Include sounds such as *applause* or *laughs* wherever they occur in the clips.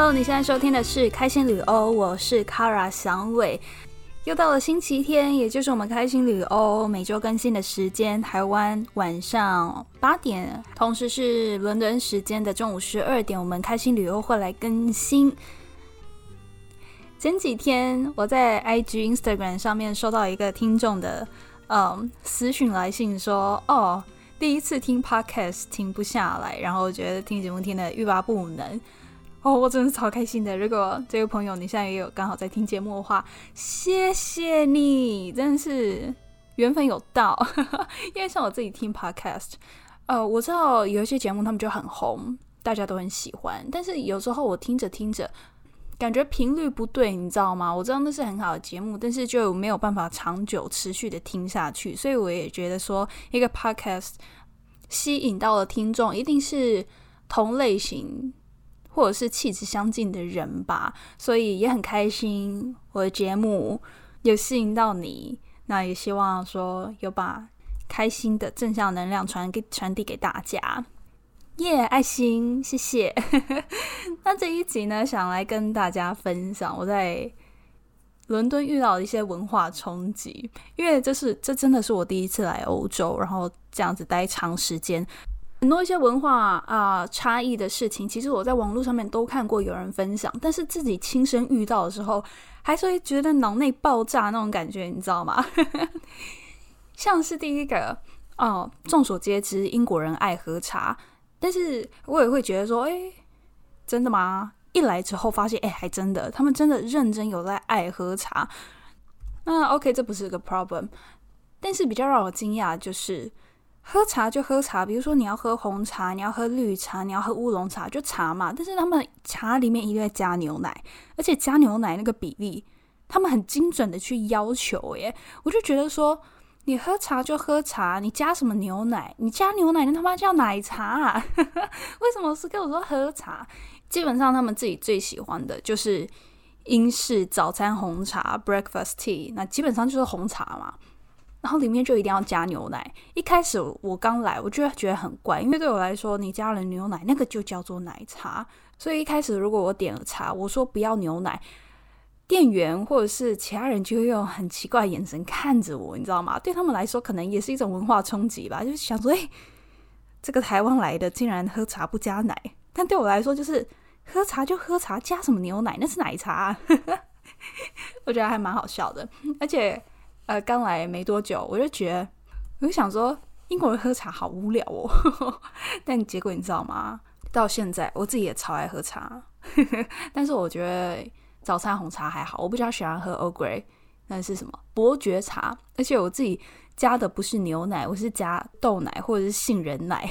Hello，你现在收听的是开心旅欧，我是 Kara 祥伟。又到了星期天，也就是我们开心旅欧每周更新的时间，台湾晚上八点，同时是伦敦时间的中午十二点，我们开心旅欧会来更新。前几天我在 IG、Instagram 上面收到一个听众的嗯私讯来信，说哦，第一次听 Podcast 停不下来，然后觉得听节目听的欲罢不能。哦，我真的是超开心的！如果这位朋友你现在也有刚好在听节目的话，谢谢你，真的是缘分有到。*laughs* 因为像我自己听 podcast，呃，我知道有一些节目他们就很红，大家都很喜欢，但是有时候我听着听着，感觉频率不对，你知道吗？我知道那是很好的节目，但是就没有办法长久持续的听下去，所以我也觉得说，一个 podcast 吸引到了听众，一定是同类型。或者是气质相近的人吧，所以也很开心我的节目有吸引到你。那也希望说有把开心的正向能量传给传递给大家。耶，爱心，谢谢。*laughs* 那这一集呢，想来跟大家分享我在伦敦遇到的一些文化冲击，因为这是这真的是我第一次来欧洲，然后这样子待长时间。很多一些文化啊差异的事情，其实我在网络上面都看过有人分享，但是自己亲身遇到的时候，还是会觉得脑内爆炸那种感觉，你知道吗？*laughs* 像是第一个哦，众所皆知英国人爱喝茶，但是我也会觉得说，哎，真的吗？一来之后发现，哎，还真的，他们真的认真有在爱喝茶。那 OK，这不是个 problem，但是比较让我惊讶就是。喝茶就喝茶，比如说你要喝红茶，你要喝绿茶，你要喝乌龙茶，就茶嘛。但是他们茶里面一定会加牛奶，而且加牛奶那个比例，他们很精准的去要求。耶，我就觉得说，你喝茶就喝茶，你加什么牛奶？你加牛奶那他妈叫奶茶啊？*laughs* 为什么是跟我说喝茶？基本上他们自己最喜欢的就是英式早餐红茶 （breakfast tea），那基本上就是红茶嘛。然后里面就一定要加牛奶。一开始我刚来，我就觉得很怪，因为对我来说，你加了牛奶，那个就叫做奶茶。所以一开始如果我点了茶，我说不要牛奶，店员或者是其他人就会用很奇怪的眼神看着我，你知道吗？对他们来说，可能也是一种文化冲击吧，就是想说，哎，这个台湾来的竟然喝茶不加奶。但对我来说，就是喝茶就喝茶，加什么牛奶那是奶茶。我觉得还蛮好笑的，而且。呃，刚来没多久，我就觉得，我就想说，英国人喝茶好无聊哦。*laughs* 但结果你知道吗？到现在我自己也超爱喝茶，*laughs* 但是我觉得早餐红茶还好，我比较喜欢喝 Earl Grey，那是什么伯爵茶？而且我自己加的不是牛奶，我是加豆奶或者是杏仁奶，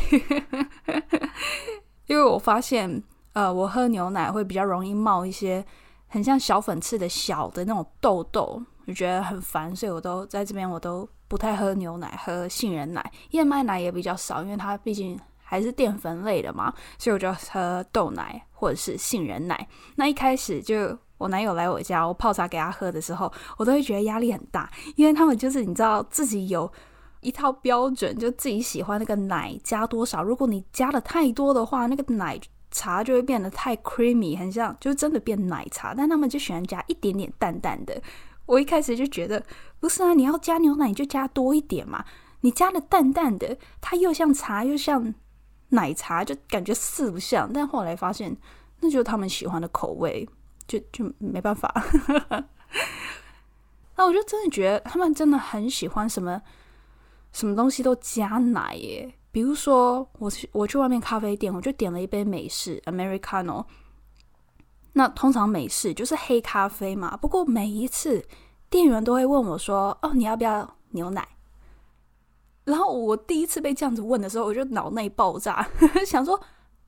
*laughs* 因为我发现，呃，我喝牛奶会比较容易冒一些很像小粉刺的小的那种痘痘。就觉得很烦，所以我都在这边，我都不太喝牛奶，喝杏仁奶，燕麦奶也比较少，因为它毕竟还是淀粉类的嘛，所以我就喝豆奶或者是杏仁奶。那一开始就我男友来我家，我泡茶给他喝的时候，我都会觉得压力很大，因为他们就是你知道自己有一套标准，就自己喜欢那个奶加多少，如果你加的太多的话，那个奶茶就会变得太 creamy，很像就真的变奶茶，但他们就喜欢加一点点淡淡的。我一开始就觉得不是啊，你要加牛奶就加多一点嘛。你加的淡淡的，它又像茶又像奶茶，就感觉四不像。但后来发现，那就是他们喜欢的口味，就就没办法。那 *laughs* 我就真的觉得他们真的很喜欢什么什么东西都加奶耶。比如说，我去我去外面咖啡店，我就点了一杯美式 Americano。那通常美式就是黑咖啡嘛，不过每一次店员都会问我说：“哦，你要不要牛奶？”然后我第一次被这样子问的时候，我就脑内爆炸，*laughs* 想说：“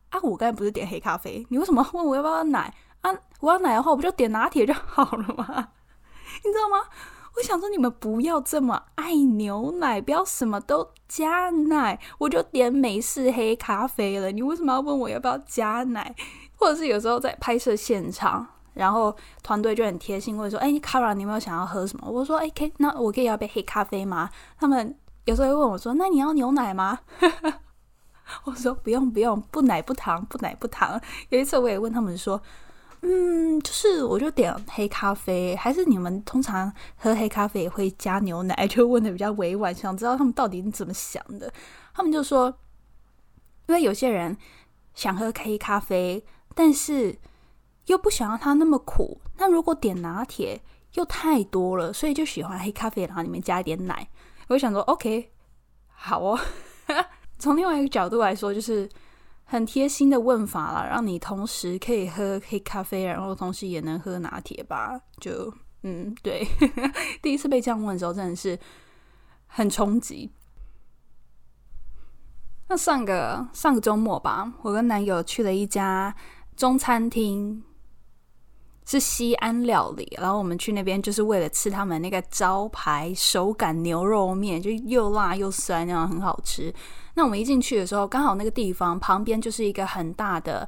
啊，我刚才不是点黑咖啡，你为什么问我要不要奶？啊，我要奶的话，我不就点拿铁就好了吗？*laughs* 你知道吗？我想说你们不要这么爱牛奶，不要什么都加奶，我就点美式黑咖啡了。你为什么要问我要不要加奶？”或者是有时候在拍摄现场，然后团队就很贴心，会说：“哎，卡拉，你有没有想要喝什么？”我说：“哎，可以，那我可以要杯黑咖啡吗？”他们有时候会问我说：“那你要牛奶吗？”我说：“不用，不用，不奶不糖，不奶不糖。”有一次我也问他们说：“嗯，就是我就点黑咖啡，还是你们通常喝黑咖啡也会加牛奶？就问的比较委婉，想知道他们到底怎么想的。他们就说，因为有些人想喝黑咖啡，但是又不想让它那么苦。那如果点拿铁又太多了，所以就喜欢黑咖啡，然后里面加一点奶。我想说，OK，好哦。*laughs* 从另外一个角度来说，就是。很贴心的问法了，让你同时可以喝黑咖啡，然后同时也能喝拿铁吧？就嗯，对，*laughs* 第一次被这样问的时候，真的是很冲击。那上个上个周末吧，我跟男友去了一家中餐厅。是西安料理，然后我们去那边就是为了吃他们那个招牌手擀牛肉面，就又辣又酸，那样很好吃。那我们一进去的时候，刚好那个地方旁边就是一个很大的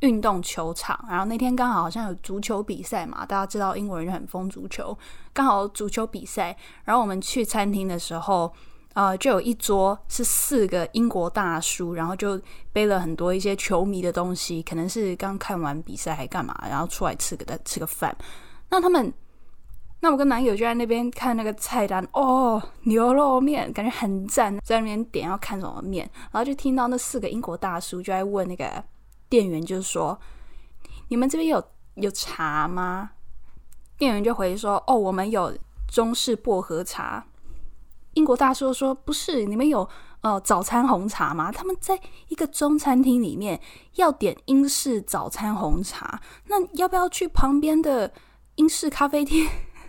运动球场，然后那天刚好好像有足球比赛嘛，大家知道英国人很疯足球，刚好足球比赛，然后我们去餐厅的时候。呃，就有一桌是四个英国大叔，然后就背了很多一些球迷的东西，可能是刚看完比赛还干嘛，然后出来吃个吃个饭。那他们，那我跟男友就在那边看那个菜单，哦，牛肉面感觉很赞，在那边点要看什么面，然后就听到那四个英国大叔就在问那个店员，就是说，你们这边有有茶吗？店员就回说，哦，我们有中式薄荷茶。英国大叔说：“不是，你们有呃早餐红茶吗？他们在一个中餐厅里面要点英式早餐红茶，那要不要去旁边的英式咖啡店？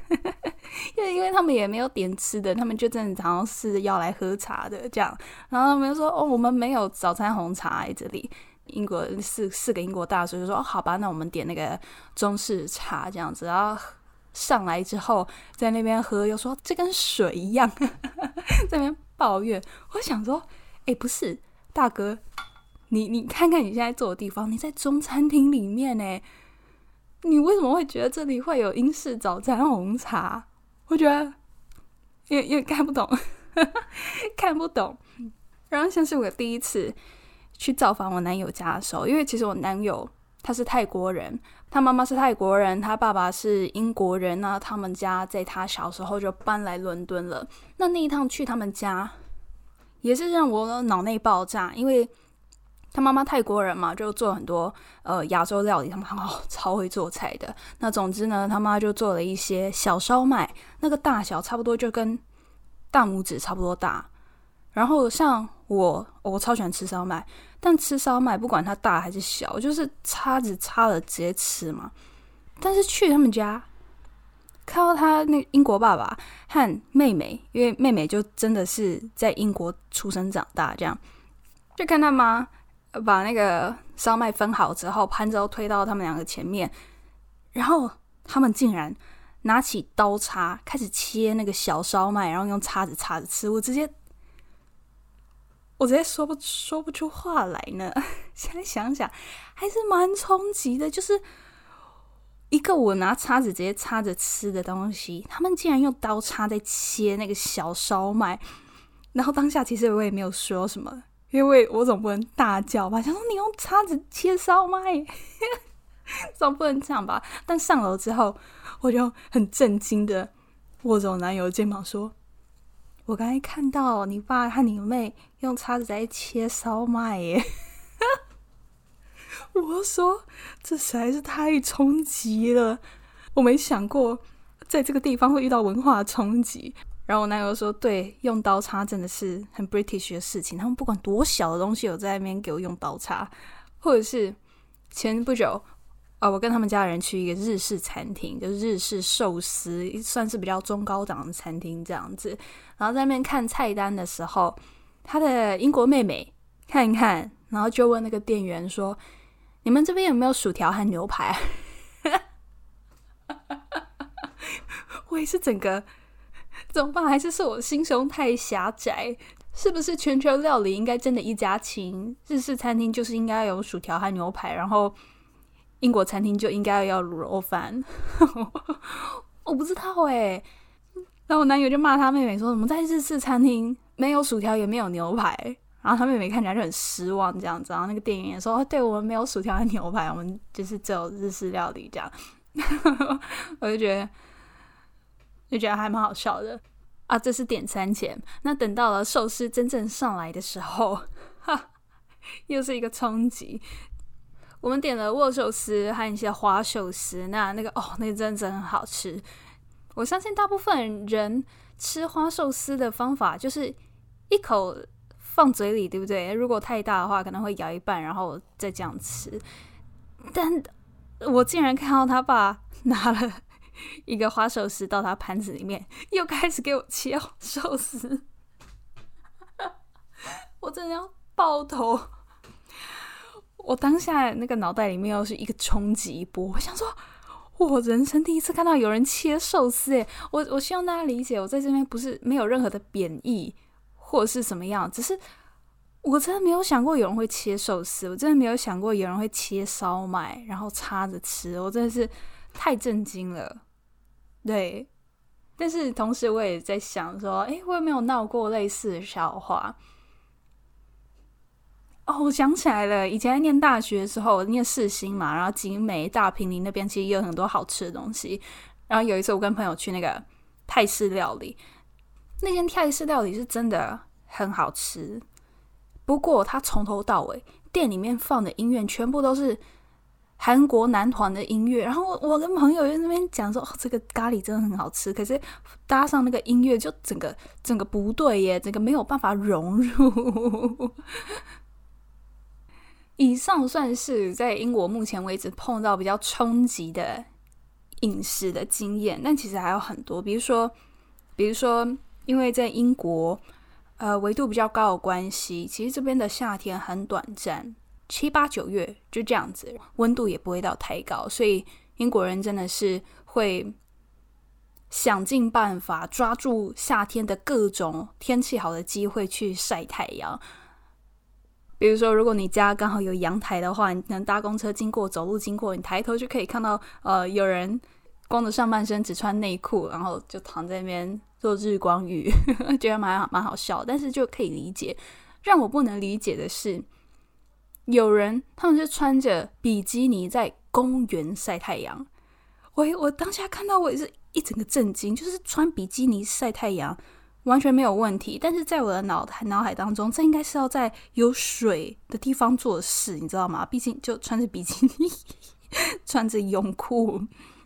*laughs* 因为因为他们也没有点吃的，他们就正常是要来喝茶的这样。然后他们说：哦，我们没有早餐红茶在这里。英国四四个英国大叔就说：哦，好吧，那我们点那个中式茶这样子。然后。”上来之后，在那边喝，又说这跟水一样，*laughs* 在那边抱怨。我想说，哎，不是大哥，你你看看你现在坐的地方，你在中餐厅里面呢，你为什么会觉得这里会有英式早餐红茶？我觉得也也看不懂，*laughs* 看不懂。然后像是我第一次去造访我男友家的时候，因为其实我男友他是泰国人。他妈妈是泰国人，他爸爸是英国人。那他们家在他小时候就搬来伦敦了。那那一趟去他们家，也是让我脑内爆炸，因为他妈妈泰国人嘛，就做很多呃亚洲料理，他们哦 *laughs* 超会做菜的。那总之呢，他妈就做了一些小烧麦，那个大小差不多就跟大拇指差不多大。然后像我，我超喜欢吃烧麦。但吃烧麦，不管它大还是小，就是叉子插了直接吃嘛。但是去他们家，看到他那英国爸爸和妹妹，因为妹妹就真的是在英国出生长大，这样就看他妈把那个烧麦分好之后，潘周推到他们两个前面，然后他们竟然拿起刀叉开始切那个小烧麦，然后用叉子叉着吃，我直接。我直接说不说不出话来呢。*laughs* 现在想想还是蛮冲击的，就是一个我拿叉子直接插着吃的东西，他们竟然用刀叉在切那个小烧麦。然后当下其实我也没有说什么，因为我总不能大叫吧，想说你用叉子切烧麦，*laughs* 总不能这样吧。但上楼之后，我就很震惊的握着我男友的肩膀说。我刚才看到你爸和你妹用叉子在切烧麦耶，*laughs* 我说这实在是太冲击了，我没想过在这个地方会遇到文化冲击。然后我男友说：“对，用刀叉真的是很 British 的事情，他们不管多小的东西，有在那边给我用刀叉，或者是前不久。”啊，我跟他们家人去一个日式餐厅，就是日式寿司，算是比较中高档的餐厅这样子。然后在那边看菜单的时候，他的英国妹妹看一看，然后就问那个店员说：“你们这边有没有薯条和牛排？” *laughs* 我也是整个怎么办？还是是我心胸太狭窄？是不是全球料理应该真的一家亲？日式餐厅就是应该有薯条和牛排，然后。英国餐厅就应该要卤肉饭，*laughs* 我不知道哎。然后我男友就骂他妹妹说：“怎么在日式餐厅没有薯条也没有牛排？”然后他妹妹看起来就很失望这样子。然后那个店员也说：“对我们没有薯条和牛排，我们就是只有日式料理这样。*laughs* ”我就觉得就觉得还蛮好笑的啊。这是点餐前，那等到了寿司真正上来的时候，哈，又是一个冲击。我们点了握寿司和一些花寿司，那那个哦，那个真的很好吃。我相信大部分人吃花寿司的方法就是一口放嘴里，对不对？如果太大的话，可能会咬一半，然后再这样吃。但我竟然看到他爸拿了一个花寿司到他盘子里面，又开始给我切寿司，*laughs* 我真的要爆头！我当下那个脑袋里面又是一个冲击波，我想说，我人生第一次看到有人切寿司，诶，我我希望大家理解，我在这边不是没有任何的贬义或者是什么样，只是我真的没有想过有人会切寿司，我真的没有想过有人会切烧麦然后插着吃，我真的是太震惊了。对，但是同时我也在想说，诶，我有没有闹过类似的笑话？我想起来了，以前念大学的时候，念世新嘛，然后景美、大平林那边其实也有很多好吃的东西。然后有一次我跟朋友去那个泰式料理，那间泰式料理是真的很好吃。不过他从头到尾店里面放的音乐全部都是韩国男团的音乐。然后我跟朋友在那边讲说，这个咖喱真的很好吃，可是搭上那个音乐就整个整个不对耶，整个没有办法融入。以上算是在英国目前为止碰到比较冲击的饮食的经验，但其实还有很多，比如说，比如说，因为在英国，呃，纬度比较高的关系，其实这边的夏天很短暂，七八九月就这样子，温度也不会到太高，所以英国人真的是会想尽办法抓住夏天的各种天气好的机会去晒太阳。比如说，如果你家刚好有阳台的话，你能搭公车经过、走路经过，你抬头就可以看到，呃，有人光着上半身只穿内裤，然后就躺在那边做日光浴，*laughs* 觉得蛮蛮好笑。但是就可以理解，让我不能理解的是，有人他们就穿着比基尼在公园晒太阳。我我当下看到我也是一整个震惊，就是穿比基尼晒太阳。完全没有问题，但是在我的脑海脑海当中，这应该是要在有水的地方做事，你知道吗？毕竟就穿着比基尼，*laughs* 穿着泳裤，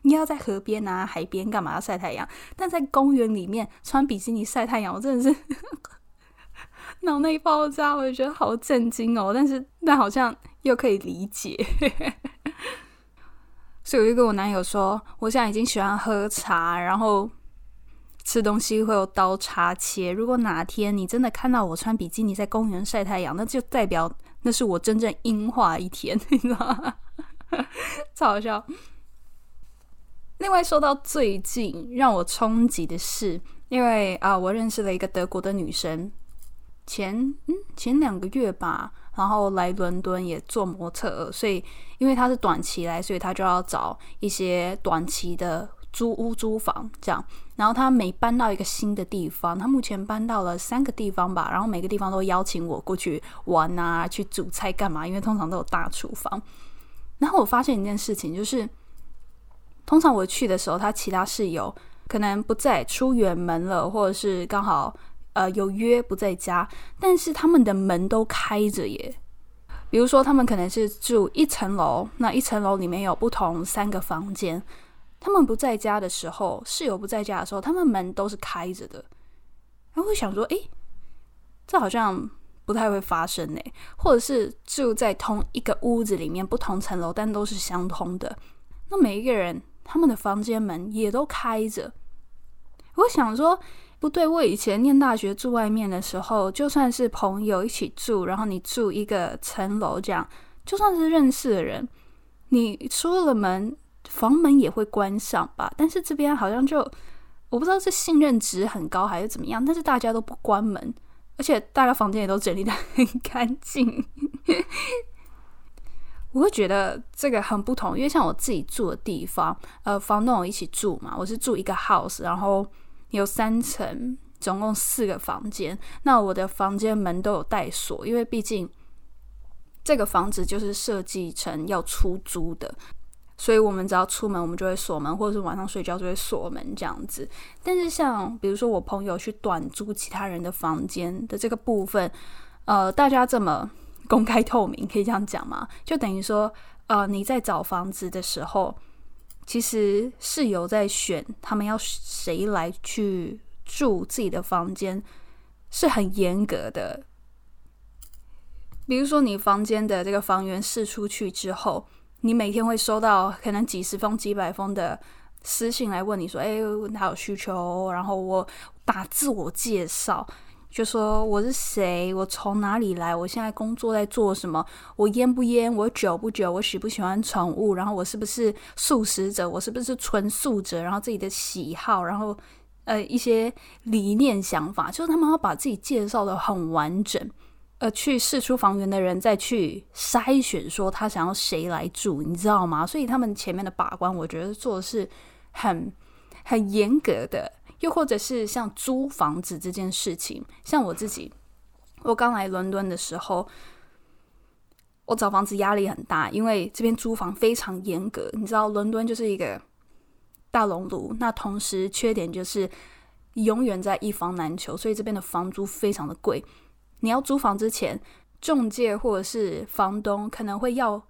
你要在河边啊、海边干嘛要晒太阳？但在公园里面穿比基尼晒太阳，我真的是 *laughs* 脑内爆炸，我就觉得好震惊哦。但是但好像又可以理解，*laughs* 所以我就跟我男友说，我现在已经喜欢喝茶，然后。吃东西会有刀叉切。如果哪天你真的看到我穿比基尼在公园晒太阳，那就代表那是我真正樱花一天，*laughs* 你知道吗？超好笑。另外说到最近让我冲击的是，因为啊，我认识了一个德国的女生，前嗯前两个月吧，然后来伦敦也做模特，所以因为她是短期来，所以她就要找一些短期的。租屋租房这样，然后他每搬到一个新的地方，他目前搬到了三个地方吧，然后每个地方都邀请我过去玩啊，去煮菜干嘛？因为通常都有大厨房。然后我发现一件事情，就是通常我去的时候，他其他室友可能不在，出远门了，或者是刚好呃有约不在家，但是他们的门都开着耶。比如说，他们可能是住一层楼，那一层楼里面有不同三个房间。他们不在家的时候，室友不在家的时候，他们门都是开着的。然后会想说：“诶，这好像不太会发生呢。”或者是住在同一个屋子里面，不同层楼，但都是相通的。那每一个人他们的房间门也都开着。我想说，不对，我以前念大学住外面的时候，就算是朋友一起住，然后你住一个层楼这样，就算是认识的人，你出了门。房门也会关上吧，但是这边好像就我不知道是信任值很高还是怎么样，但是大家都不关门，而且大家房间也都整理的很干净。*laughs* 我会觉得这个很不同，因为像我自己住的地方，呃，房东我一起住嘛，我是住一个 house，然后有三层，总共四个房间。那我的房间门都有带锁，因为毕竟这个房子就是设计成要出租的，所以我们只要出门，我们就会锁门，或者是晚上睡觉就会锁门这样子。但是像比如说我朋友去短租其他人的房间的这个部分，呃，大家这么公开透明，可以这样讲吗？就等于说，呃，你在找房子的时候。其实室友在选他们要谁来去住自己的房间是很严格的。比如说，你房间的这个房源试出去之后，你每天会收到可能几十封、几百封的私信来问你说：“哎，他有需求。”然后我打自我介绍。就说我是谁，我从哪里来，我现在工作在做什么，我烟不烟，我酒不酒，我喜不喜欢宠物，然后我是不是素食者，我是不是纯素者，然后自己的喜好，然后呃一些理念想法，就是他们要把自己介绍的很完整，呃，去试出房源的人再去筛选，说他想要谁来住，你知道吗？所以他们前面的把关，我觉得做的是很很严格的。又或者是像租房子这件事情，像我自己，我刚来伦敦的时候，我找房子压力很大，因为这边租房非常严格。你知道，伦敦就是一个大熔炉，那同时缺点就是永远在一房难求，所以这边的房租非常的贵。你要租房之前，中介或者是房东可能会要。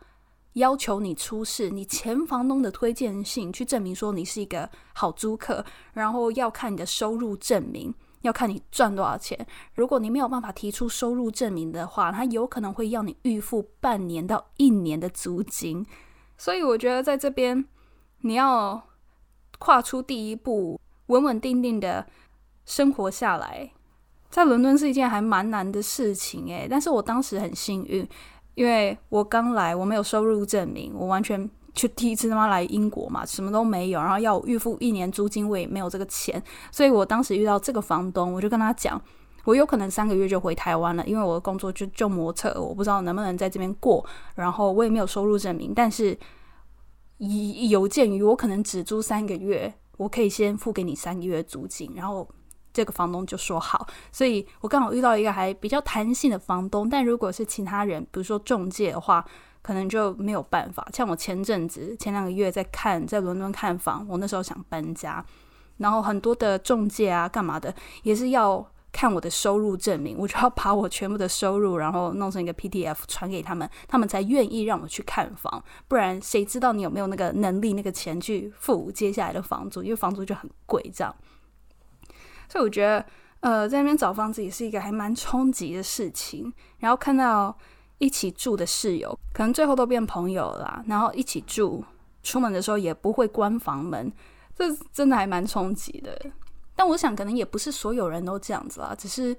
要求你出示你前房东的推荐信，去证明说你是一个好租客，然后要看你的收入证明，要看你赚多少钱。如果你没有办法提出收入证明的话，他有可能会要你预付半年到一年的租金。所以我觉得在这边你要跨出第一步，稳稳定定的生活下来，在伦敦是一件还蛮难的事情诶，但是我当时很幸运。因为我刚来，我没有收入证明，我完全就第一次他妈来英国嘛，什么都没有，然后要预付一年租金，我也没有这个钱，所以我当时遇到这个房东，我就跟他讲，我有可能三个月就回台湾了，因为我的工作就就模测，我不知道能不能在这边过，然后我也没有收入证明，但是以有鉴于我可能只租三个月，我可以先付给你三个月租金，然后。这个房东就说好，所以我刚好遇到一个还比较弹性的房东。但如果是其他人，比如说中介的话，可能就没有办法。像我前阵子前两个月在看在伦敦看房，我那时候想搬家，然后很多的中介啊干嘛的，也是要看我的收入证明，我就要把我全部的收入，然后弄成一个 PDF 传给他们，他们才愿意让我去看房。不然谁知道你有没有那个能力、那个钱去付接下来的房租？因为房租就很贵，这样。所以我觉得，呃，在那边找房子也是一个还蛮冲击的事情。然后看到一起住的室友，可能最后都变朋友啦。然后一起住，出门的时候也不会关房门，这真的还蛮冲击的。但我想，可能也不是所有人都这样子啦，只是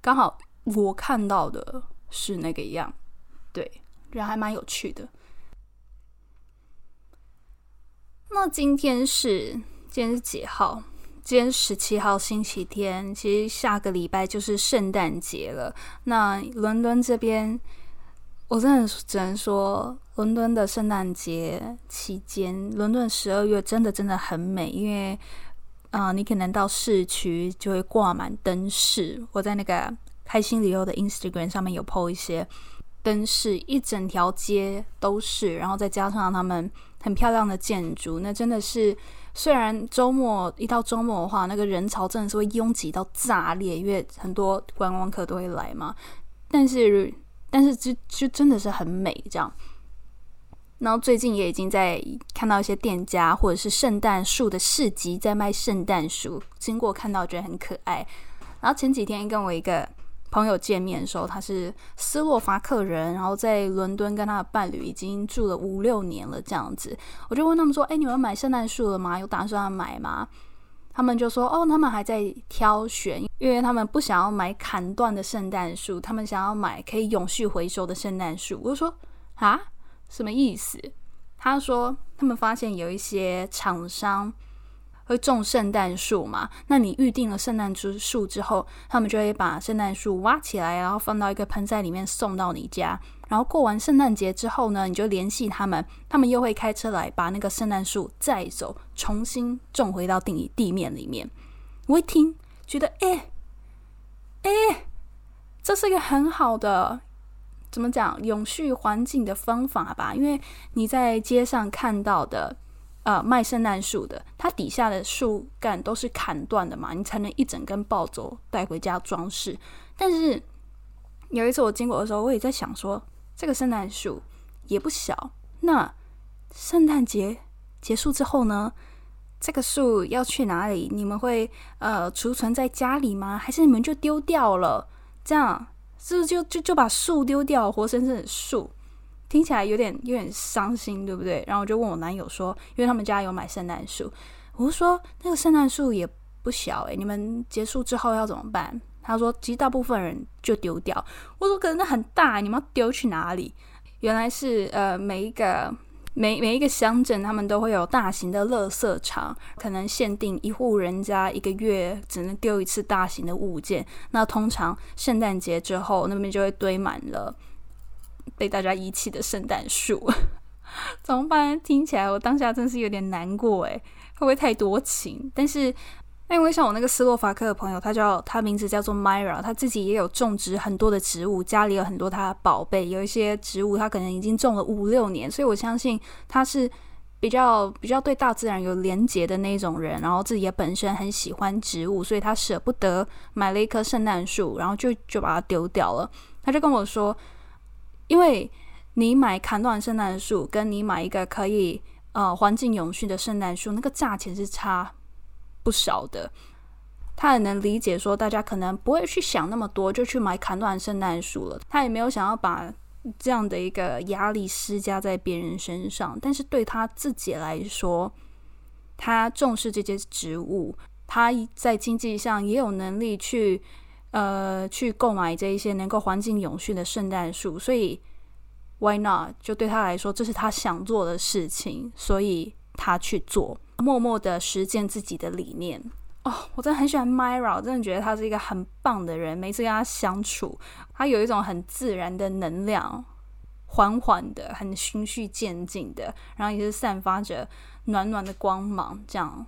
刚好我看到的是那个样。对，人还蛮有趣的。那今天是今天是几号？今天十七号星期天，其实下个礼拜就是圣诞节了。那伦敦这边，我真的只能说，伦敦的圣诞节期间，伦敦十二月真的真的很美，因为啊，你可能到市区就会挂满灯饰。我在那个开心旅游的 Instagram 上面有 po 一些灯饰，一整条街都是，然后再加上他们很漂亮的建筑，那真的是。虽然周末一到周末的话，那个人潮真的是会拥挤到炸裂，因为很多观光客都会来嘛。但是，但是就就真的是很美这样。然后最近也已经在看到一些店家或者是圣诞树的市集在卖圣诞树，经过看到觉得很可爱。然后前几天跟我一个。朋友见面的时候，他是斯洛伐克人，然后在伦敦跟他的伴侣已经住了五六年了，这样子。我就问他们说：“哎，你们买圣诞树了吗？有打算买吗？”他们就说：“哦，他们还在挑选，因为他们不想要买砍断的圣诞树，他们想要买可以永续回收的圣诞树。”我就说：“啊，什么意思？”他说：“他们发现有一些厂商。”会种圣诞树嘛？那你预定了圣诞树树之后，他们就会把圣诞树挖起来，然后放到一个盆栽里面送到你家。然后过完圣诞节之后呢，你就联系他们，他们又会开车来把那个圣诞树载走，重新种回到地地面里面。我一听，觉得哎，哎，这是一个很好的怎么讲永续环境的方法吧？因为你在街上看到的。呃，卖圣诞树的，它底下的树干都是砍断的嘛，你才能一整根抱走带回家装饰。但是有一次我经过的时候，我也在想说，这个圣诞树也不小。那圣诞节结束之后呢，这个树要去哪里？你们会呃储存在家里吗？还是你们就丢掉了？这样是不是就就就把树丢掉？活生生的树。听起来有点有点伤心，对不对？然后我就问我男友说，因为他们家有买圣诞树，我就说那个圣诞树也不小诶，你们结束之后要怎么办？他说其实大部分人就丢掉。我说可是那很大，你们要丢去哪里？原来是呃每一个每每一个乡镇他们都会有大型的垃圾场，可能限定一户人家一个月只能丢一次大型的物件。那通常圣诞节之后那边就会堆满了。被大家遗弃的圣诞树 *laughs* 怎么办？听起来我当下真是有点难过诶，会不会太多情？但是因为像我那个斯洛伐克的朋友，他叫他名字叫做 Myra，他自己也有种植很多的植物，家里有很多他的宝贝，有一些植物他可能已经种了五六年，所以我相信他是比较比较对大自然有连结的那种人，然后自己也本身很喜欢植物，所以他舍不得买了一棵圣诞树，然后就就把它丢掉了。他就跟我说。因为你买砍断圣诞树，跟你买一个可以呃环境永续的圣诞树，那个价钱是差不少的。他也能理解说，大家可能不会去想那么多，就去买砍断圣诞树了。他也没有想要把这样的一个压力施加在别人身上。但是对他自己来说，他重视这些植物，他在经济上也有能力去。呃，去购买这一些能够环境永续的圣诞树，所以 Why not？就对他来说，这是他想做的事情，所以他去做，默默的实践自己的理念。哦，我真的很喜欢 Myra，我真的觉得他是一个很棒的人。每次跟他相处，他有一种很自然的能量，缓缓的，很循序渐进的，然后也是散发着暖暖的光芒。这样，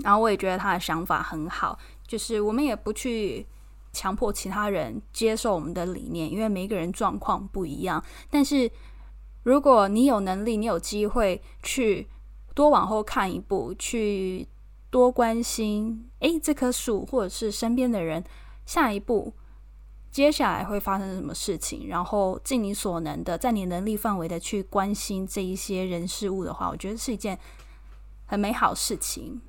然后我也觉得他的想法很好，就是我们也不去。强迫其他人接受我们的理念，因为每个人状况不一样。但是，如果你有能力，你有机会去多往后看一步，去多关心，诶，这棵树或者是身边的人，下一步接下来会发生什么事情，然后尽你所能的，在你能力范围的去关心这一些人事物的话，我觉得是一件很美好事情。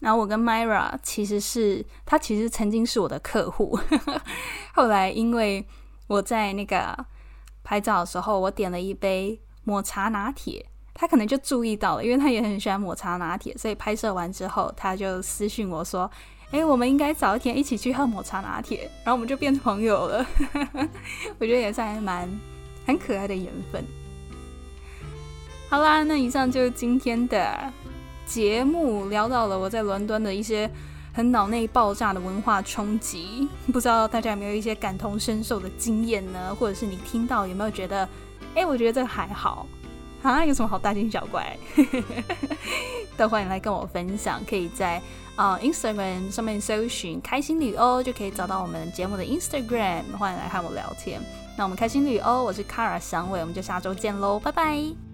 然后我跟 Myra 其实是，他其实曾经是我的客户，*laughs* 后来因为我在那个拍照的时候，我点了一杯抹茶拿铁，他可能就注意到了，因为他也很喜欢抹茶拿铁，所以拍摄完之后，他就私信我说：“哎，我们应该早一天一起去喝抹茶拿铁。”然后我们就变朋友了，*laughs* 我觉得也算蛮很可爱的缘分。好啦，那以上就是今天的。节目聊到了我在伦敦的一些很脑内爆炸的文化冲击，不知道大家有没有一些感同身受的经验呢？或者是你听到有没有觉得，哎，我觉得这个还好啊，*laughs* 有什么好大惊小怪？*laughs* 都欢迎来跟我分享，可以在啊 Instagram 上面搜寻“开心旅欧”就可以找到我们节目的 Instagram，欢迎来和我聊天。那我们开心旅欧，我是卡尔香伟，我们就下周见喽，拜拜。